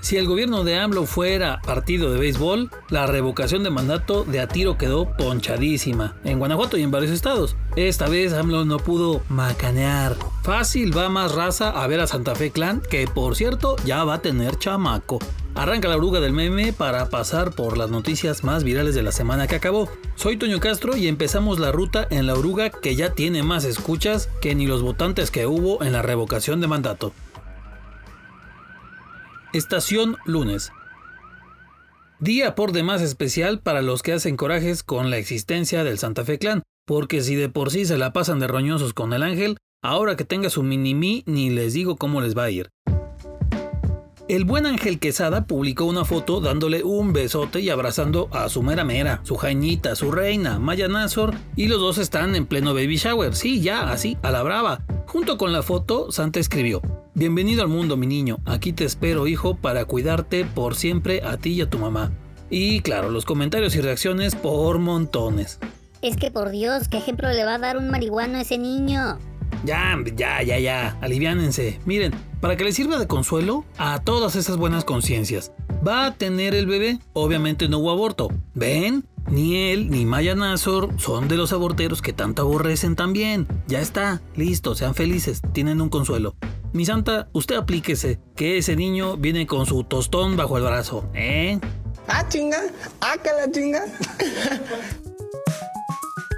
Si el gobierno de AMLO fuera partido de béisbol, la revocación de mandato de a tiro quedó ponchadísima en Guanajuato y en varios estados. Esta vez AMLO no pudo macanear. Fácil va más raza a ver a Santa Fe Clan, que por cierto ya va a tener chamaco. Arranca la oruga del meme para pasar por las noticias más virales de la semana que acabó. Soy Toño Castro y empezamos la ruta en la oruga que ya tiene más escuchas que ni los votantes que hubo en la revocación de mandato. Estación lunes. Día por demás especial para los que hacen corajes con la existencia del Santa Fe Clan, porque si de por sí se la pasan de roñosos con el ángel, ahora que tenga su mini-mí ni les digo cómo les va a ir. El buen Ángel Quesada publicó una foto dándole un besote y abrazando a su mera mera, su jañita, su reina, Maya Nazor, y los dos están en pleno baby shower, sí, ya, así, a la brava. Junto con la foto, Santa escribió, Bienvenido al mundo, mi niño, aquí te espero, hijo, para cuidarte por siempre a ti y a tu mamá. Y claro, los comentarios y reacciones por montones. Es que por Dios, ¿qué ejemplo le va a dar un marihuano a ese niño? Ya, ya, ya, ya, aliviánense. Miren, para que les sirva de consuelo a todas esas buenas conciencias. Va a tener el bebé, obviamente no hubo aborto. ¿Ven? Ni él ni Maya Nazor son de los aborteros que tanto aborrecen también. Ya está, listo, sean felices, tienen un consuelo. Mi santa, usted aplíquese, que ese niño viene con su tostón bajo el brazo, ¿eh? Ah, chinga, ah, que la chinga.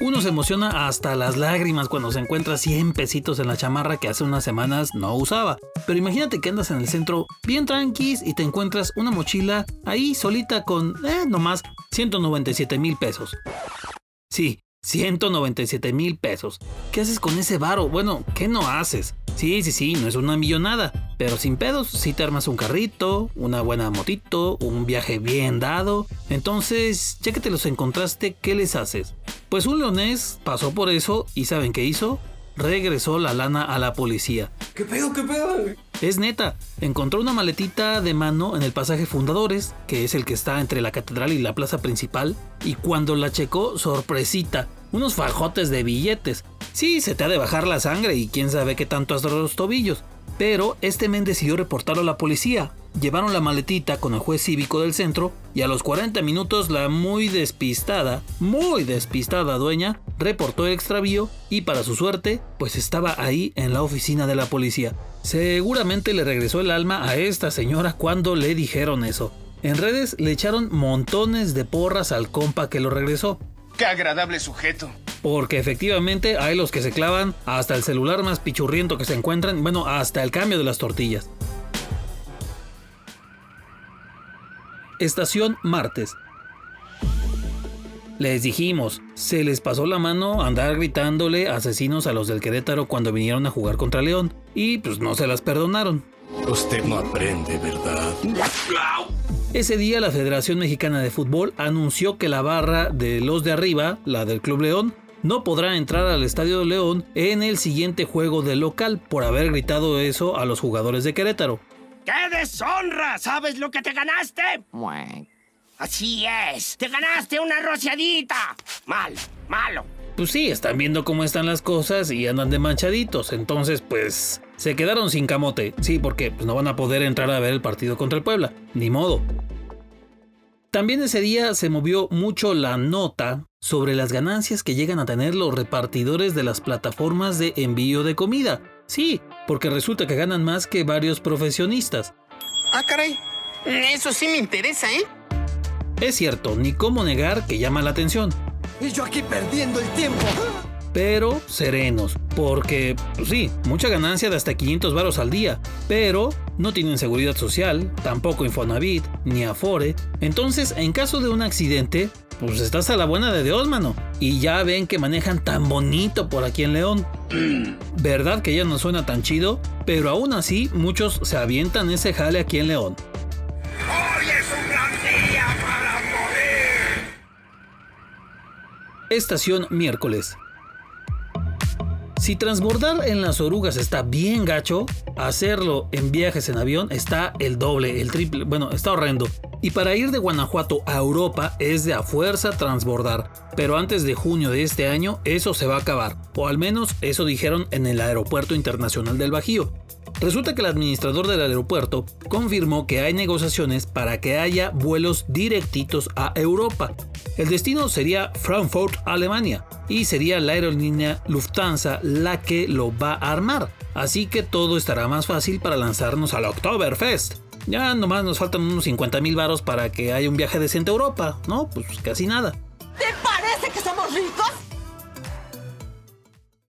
Uno se emociona hasta las lágrimas cuando se encuentra 100 pesitos en la chamarra que hace unas semanas no usaba. Pero imagínate que andas en el centro bien tranquis y te encuentras una mochila ahí solita con, eh, nomás 197 mil pesos. Sí, 197 mil pesos. ¿Qué haces con ese varo? Bueno, ¿qué no haces? Sí, sí, sí, no es una millonada, pero sin pedos, si te armas un carrito, una buena motito, un viaje bien dado. Entonces, ya que te los encontraste, ¿qué les haces? Pues un leonés pasó por eso y ¿saben qué hizo? Regresó la lana a la policía. ¿Qué pedo, qué pedo? Es neta, encontró una maletita de mano en el pasaje Fundadores, que es el que está entre la catedral y la plaza principal, y cuando la checó, sorpresita, unos fajotes de billetes. Sí, se te ha de bajar la sangre y quién sabe qué tanto hasta los tobillos. Pero este men decidió reportarlo a la policía. Llevaron la maletita con el juez cívico del centro y a los 40 minutos la muy despistada, muy despistada dueña reportó el extravío y para su suerte, pues estaba ahí en la oficina de la policía. Seguramente le regresó el alma a esta señora cuando le dijeron eso. En redes le echaron montones de porras al compa que lo regresó. ¡Qué agradable sujeto! Porque efectivamente hay los que se clavan hasta el celular más pichurriento que se encuentran, bueno, hasta el cambio de las tortillas. Estación martes. Les dijimos, se les pasó la mano andar gritándole asesinos a los del Querétaro cuando vinieron a jugar contra León, y pues no se las perdonaron. Usted no aprende, ¿verdad? Ese día la Federación Mexicana de Fútbol anunció que la barra de los de arriba, la del Club León, no podrá entrar al Estadio de León en el siguiente juego del local por haber gritado eso a los jugadores de Querétaro. ¡Qué deshonra! ¿Sabes lo que te ganaste? Así es. Te ganaste una rociadita. Mal, malo. Pues sí, están viendo cómo están las cosas y andan de manchaditos. Entonces, pues, se quedaron sin camote. Sí, porque pues, no van a poder entrar a ver el partido contra el Puebla. Ni modo. También ese día se movió mucho la nota sobre las ganancias que llegan a tener los repartidores de las plataformas de envío de comida. Sí, porque resulta que ganan más que varios profesionistas. Ah, caray. Eso sí me interesa, ¿eh? Es cierto, ni cómo negar que llama la atención. Y yo aquí perdiendo el tiempo. Pero serenos, porque, pues sí, mucha ganancia de hasta 500 varos al día, pero no tienen seguridad social, tampoco Infonavit, ni Afore. Entonces, en caso de un accidente, pues estás a la buena de Dios, mano. Y ya ven que manejan tan bonito por aquí en León. Verdad que ya no suena tan chido, pero aún así muchos se avientan ese jale aquí en León. ¡Hoy es un gran día para morir! Estación miércoles. Si transbordar en las orugas está bien gacho, hacerlo en viajes en avión está el doble, el triple, bueno, está horrendo. Y para ir de Guanajuato a Europa es de a fuerza transbordar, pero antes de junio de este año eso se va a acabar, o al menos eso dijeron en el Aeropuerto Internacional del Bajío. Resulta que el administrador del aeropuerto confirmó que hay negociaciones para que haya vuelos directitos a Europa. El destino sería Frankfurt, Alemania, y sería la aerolínea Lufthansa la que lo va a armar. Así que todo estará más fácil para lanzarnos al Oktoberfest. Ya nomás nos faltan unos 50 mil varos para que haya un viaje decente a Europa, ¿no? Pues casi nada. ¿Te parece que somos ricos?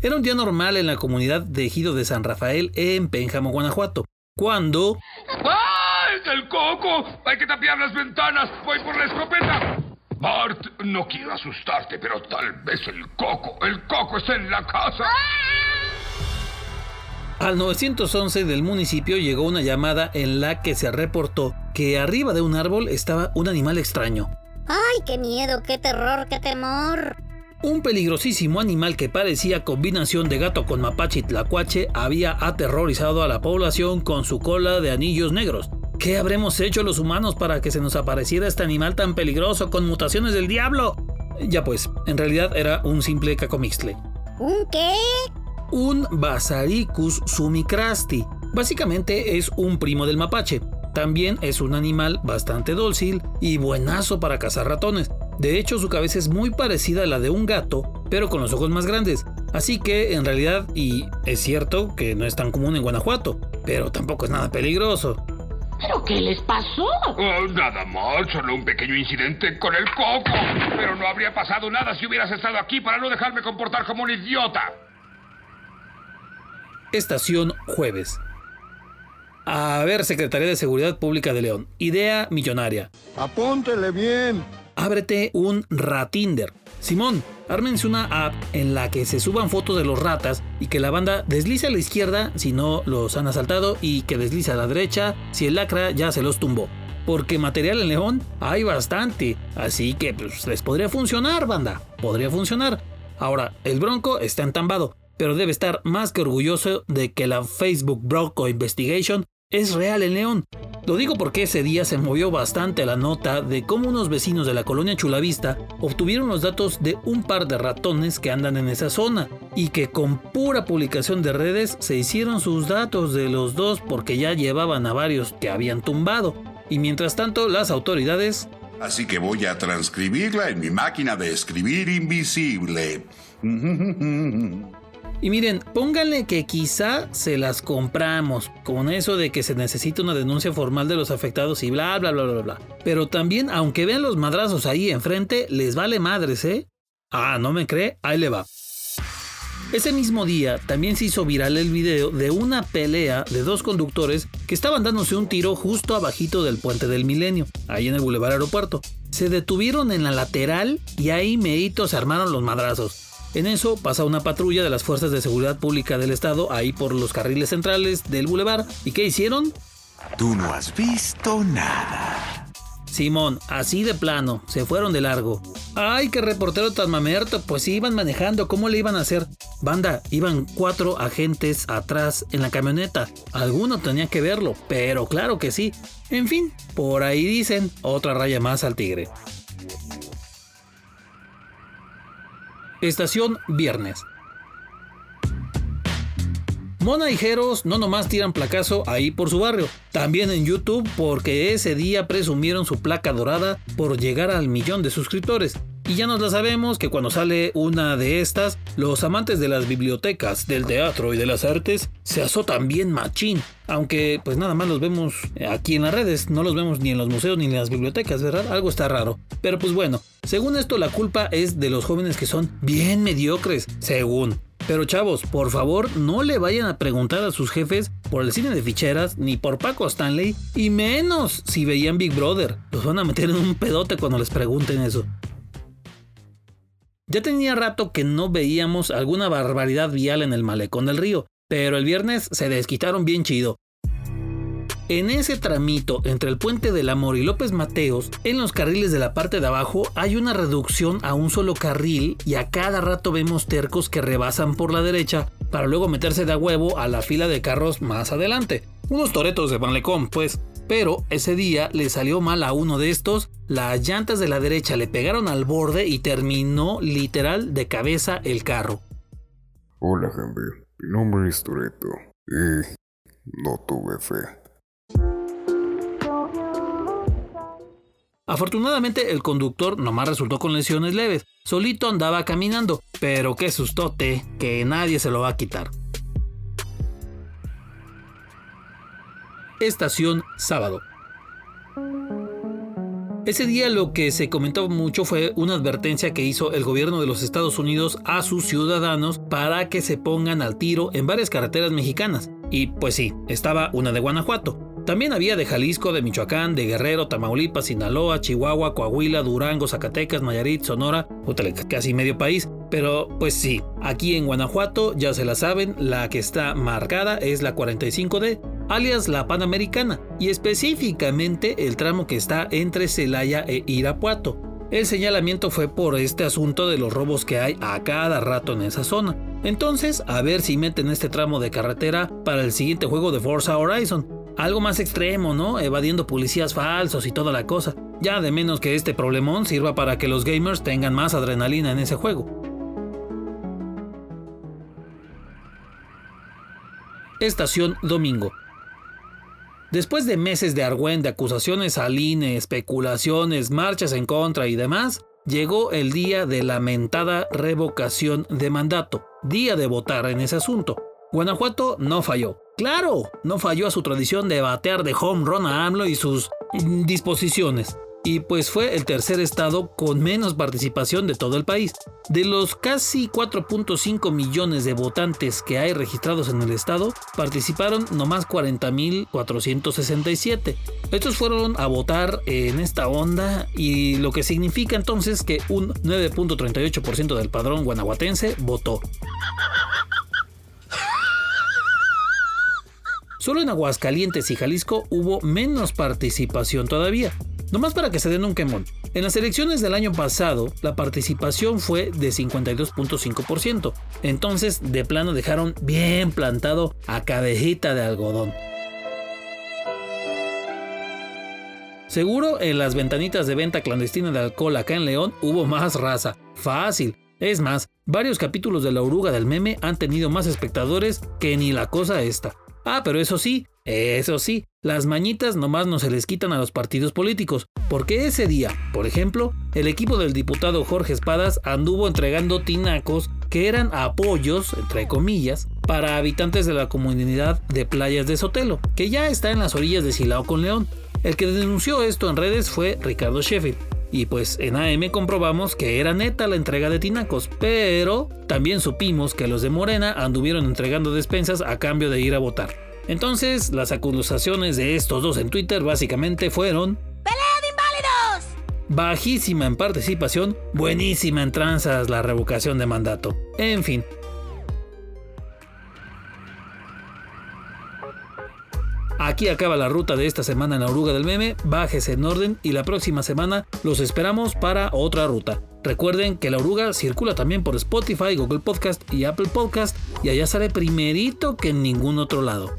Era un día normal en la comunidad de Ejido de San Rafael en Pénjamo, Guanajuato, cuando... ¡Ay, el coco! ¡Hay que tapiar las ventanas! ¡Voy por la escopeta! Bart, no quiero asustarte, pero tal vez el coco, el coco está en la casa. Al 911 del municipio llegó una llamada en la que se reportó que arriba de un árbol estaba un animal extraño. ¡Ay, qué miedo, qué terror, qué temor! Un peligrosísimo animal que parecía combinación de gato con mapache y tlacuache había aterrorizado a la población con su cola de anillos negros. ¿Qué habremos hecho los humanos para que se nos apareciera este animal tan peligroso con mutaciones del diablo? Ya pues, en realidad era un simple cacomixtle. ¿Un qué? Un Basaricus sumicrasti. Básicamente es un primo del mapache. También es un animal bastante dócil y buenazo para cazar ratones. De hecho, su cabeza es muy parecida a la de un gato, pero con los ojos más grandes. Así que, en realidad, y es cierto que no es tan común en Guanajuato, pero tampoco es nada peligroso. ¿Pero qué les pasó? Oh, nada mal, solo un pequeño incidente con el coco. Pero no habría pasado nada si hubieras estado aquí para no dejarme comportar como un idiota. Estación Jueves. A ver, Secretaría de Seguridad Pública de León. Idea millonaria. Apúntele bien. Ábrete un Ratinder. Simón, ármense una app en la que se suban fotos de los ratas y que la banda deslice a la izquierda si no los han asaltado y que deslice a la derecha si el lacra ya se los tumbó. Porque material en León hay bastante, así que pues, les podría funcionar, banda. Podría funcionar. Ahora, el Bronco está entambado, pero debe estar más que orgulloso de que la Facebook Bronco Investigation es real en León. Lo digo porque ese día se movió bastante la nota de cómo unos vecinos de la colonia Chulavista obtuvieron los datos de un par de ratones que andan en esa zona y que con pura publicación de redes se hicieron sus datos de los dos porque ya llevaban a varios que habían tumbado. Y mientras tanto las autoridades... Así que voy a transcribirla en mi máquina de escribir invisible. Y miren, pónganle que quizá se las compramos, con eso de que se necesita una denuncia formal de los afectados y bla, bla, bla, bla, bla. Pero también, aunque vean los madrazos ahí enfrente, les vale madres, ¿eh? Ah, ¿no me cree? Ahí le va. Ese mismo día también se hizo viral el video de una pelea de dos conductores que estaban dándose un tiro justo abajito del puente del milenio, ahí en el Boulevard Aeropuerto. Se detuvieron en la lateral y ahí meitos se armaron los madrazos. En eso pasa una patrulla de las Fuerzas de Seguridad Pública del Estado ahí por los carriles centrales del bulevar. ¿Y qué hicieron? Tú no has visto nada. Simón, así de plano, se fueron de largo. ¡Ay, qué reportero tan mamerto! Pues iban manejando, ¿cómo le iban a hacer? Banda, iban cuatro agentes atrás en la camioneta. Alguno tenía que verlo, pero claro que sí. En fin, por ahí dicen, otra raya más al tigre. Estación Viernes. Mona y Jeros no nomás tiran placazo ahí por su barrio, también en YouTube porque ese día presumieron su placa dorada por llegar al millón de suscriptores. Y ya nos la sabemos que cuando sale una de estas, los amantes de las bibliotecas, del teatro y de las artes se azotan bien machín. Aunque pues nada más los vemos aquí en las redes, no los vemos ni en los museos ni en las bibliotecas, ¿verdad? Algo está raro. Pero pues bueno, según esto la culpa es de los jóvenes que son bien mediocres, según. Pero chavos, por favor, no le vayan a preguntar a sus jefes por el cine de ficheras ni por Paco Stanley, y menos si veían Big Brother. Los van a meter en un pedote cuando les pregunten eso. Ya tenía rato que no veíamos alguna barbaridad vial en el malecón del río, pero el viernes se desquitaron bien chido. En ese tramito entre el puente del Amor y López Mateos, en los carriles de la parte de abajo hay una reducción a un solo carril y a cada rato vemos tercos que rebasan por la derecha para luego meterse de a huevo a la fila de carros más adelante. Unos toretos de malecón, pues. Pero ese día le salió mal a uno de estos, las llantas de la derecha le pegaron al borde y terminó literal de cabeza el carro. Hola Henry, mi nombre es Toreto. Eh, no tuve fe. Afortunadamente el conductor nomás resultó con lesiones leves, solito andaba caminando, pero qué sustote, que nadie se lo va a quitar. Estación sábado. Ese día lo que se comentó mucho fue una advertencia que hizo el gobierno de los Estados Unidos a sus ciudadanos para que se pongan al tiro en varias carreteras mexicanas. Y pues sí, estaba una de Guanajuato. También había de Jalisco, de Michoacán, de Guerrero, Tamaulipas, Sinaloa, Chihuahua, Coahuila, Durango, Zacatecas, Nayarit, Sonora, casi medio país. Pero pues sí, aquí en Guanajuato ya se la saben, la que está marcada es la 45D, alias la Panamericana, y específicamente el tramo que está entre Celaya e Irapuato. El señalamiento fue por este asunto de los robos que hay a cada rato en esa zona. Entonces, a ver si meten este tramo de carretera para el siguiente juego de Forza Horizon. Algo más extremo, ¿no? Evadiendo policías falsos y toda la cosa. Ya de menos que este problemón sirva para que los gamers tengan más adrenalina en ese juego. Estación Domingo. Después de meses de argüende, acusaciones al INE, especulaciones, marchas en contra y demás, llegó el día de lamentada revocación de mandato, día de votar en ese asunto. Guanajuato no falló. Claro, no falló a su tradición de batear de home run a AMLO y sus disposiciones. Y pues fue el tercer estado con menos participación de todo el país. De los casi 4.5 millones de votantes que hay registrados en el estado, participaron nomás 40.467. Estos fueron a votar en esta onda y lo que significa entonces que un 9.38% del padrón guanajuatense votó. Solo en Aguascalientes y Jalisco hubo menos participación todavía. Nomás para que se den un quemón. En las elecciones del año pasado, la participación fue de 52.5%. Entonces, de plano dejaron bien plantado a cabejita de algodón. Seguro en las ventanitas de venta clandestina de alcohol acá en León hubo más raza. Fácil. Es más, varios capítulos de la oruga del meme han tenido más espectadores que ni la cosa esta. Ah, pero eso sí, eso sí, las mañitas nomás no se les quitan a los partidos políticos, porque ese día, por ejemplo, el equipo del diputado Jorge Espadas anduvo entregando tinacos que eran apoyos, entre comillas, para habitantes de la comunidad de playas de Sotelo, que ya está en las orillas de Silao con León. El que denunció esto en redes fue Ricardo Sheffield. Y pues en AM comprobamos que era neta la entrega de tinacos, pero también supimos que los de Morena anduvieron entregando despensas a cambio de ir a votar. Entonces, las acusaciones de estos dos en Twitter básicamente fueron... ¡Pelea de inválidos! Bajísima en participación, buenísima en tranzas la revocación de mandato. En fin, Aquí acaba la ruta de esta semana en la oruga del meme, bájese en orden y la próxima semana los esperamos para otra ruta. Recuerden que la oruga circula también por Spotify, Google Podcast y Apple Podcast y allá sale primerito que en ningún otro lado.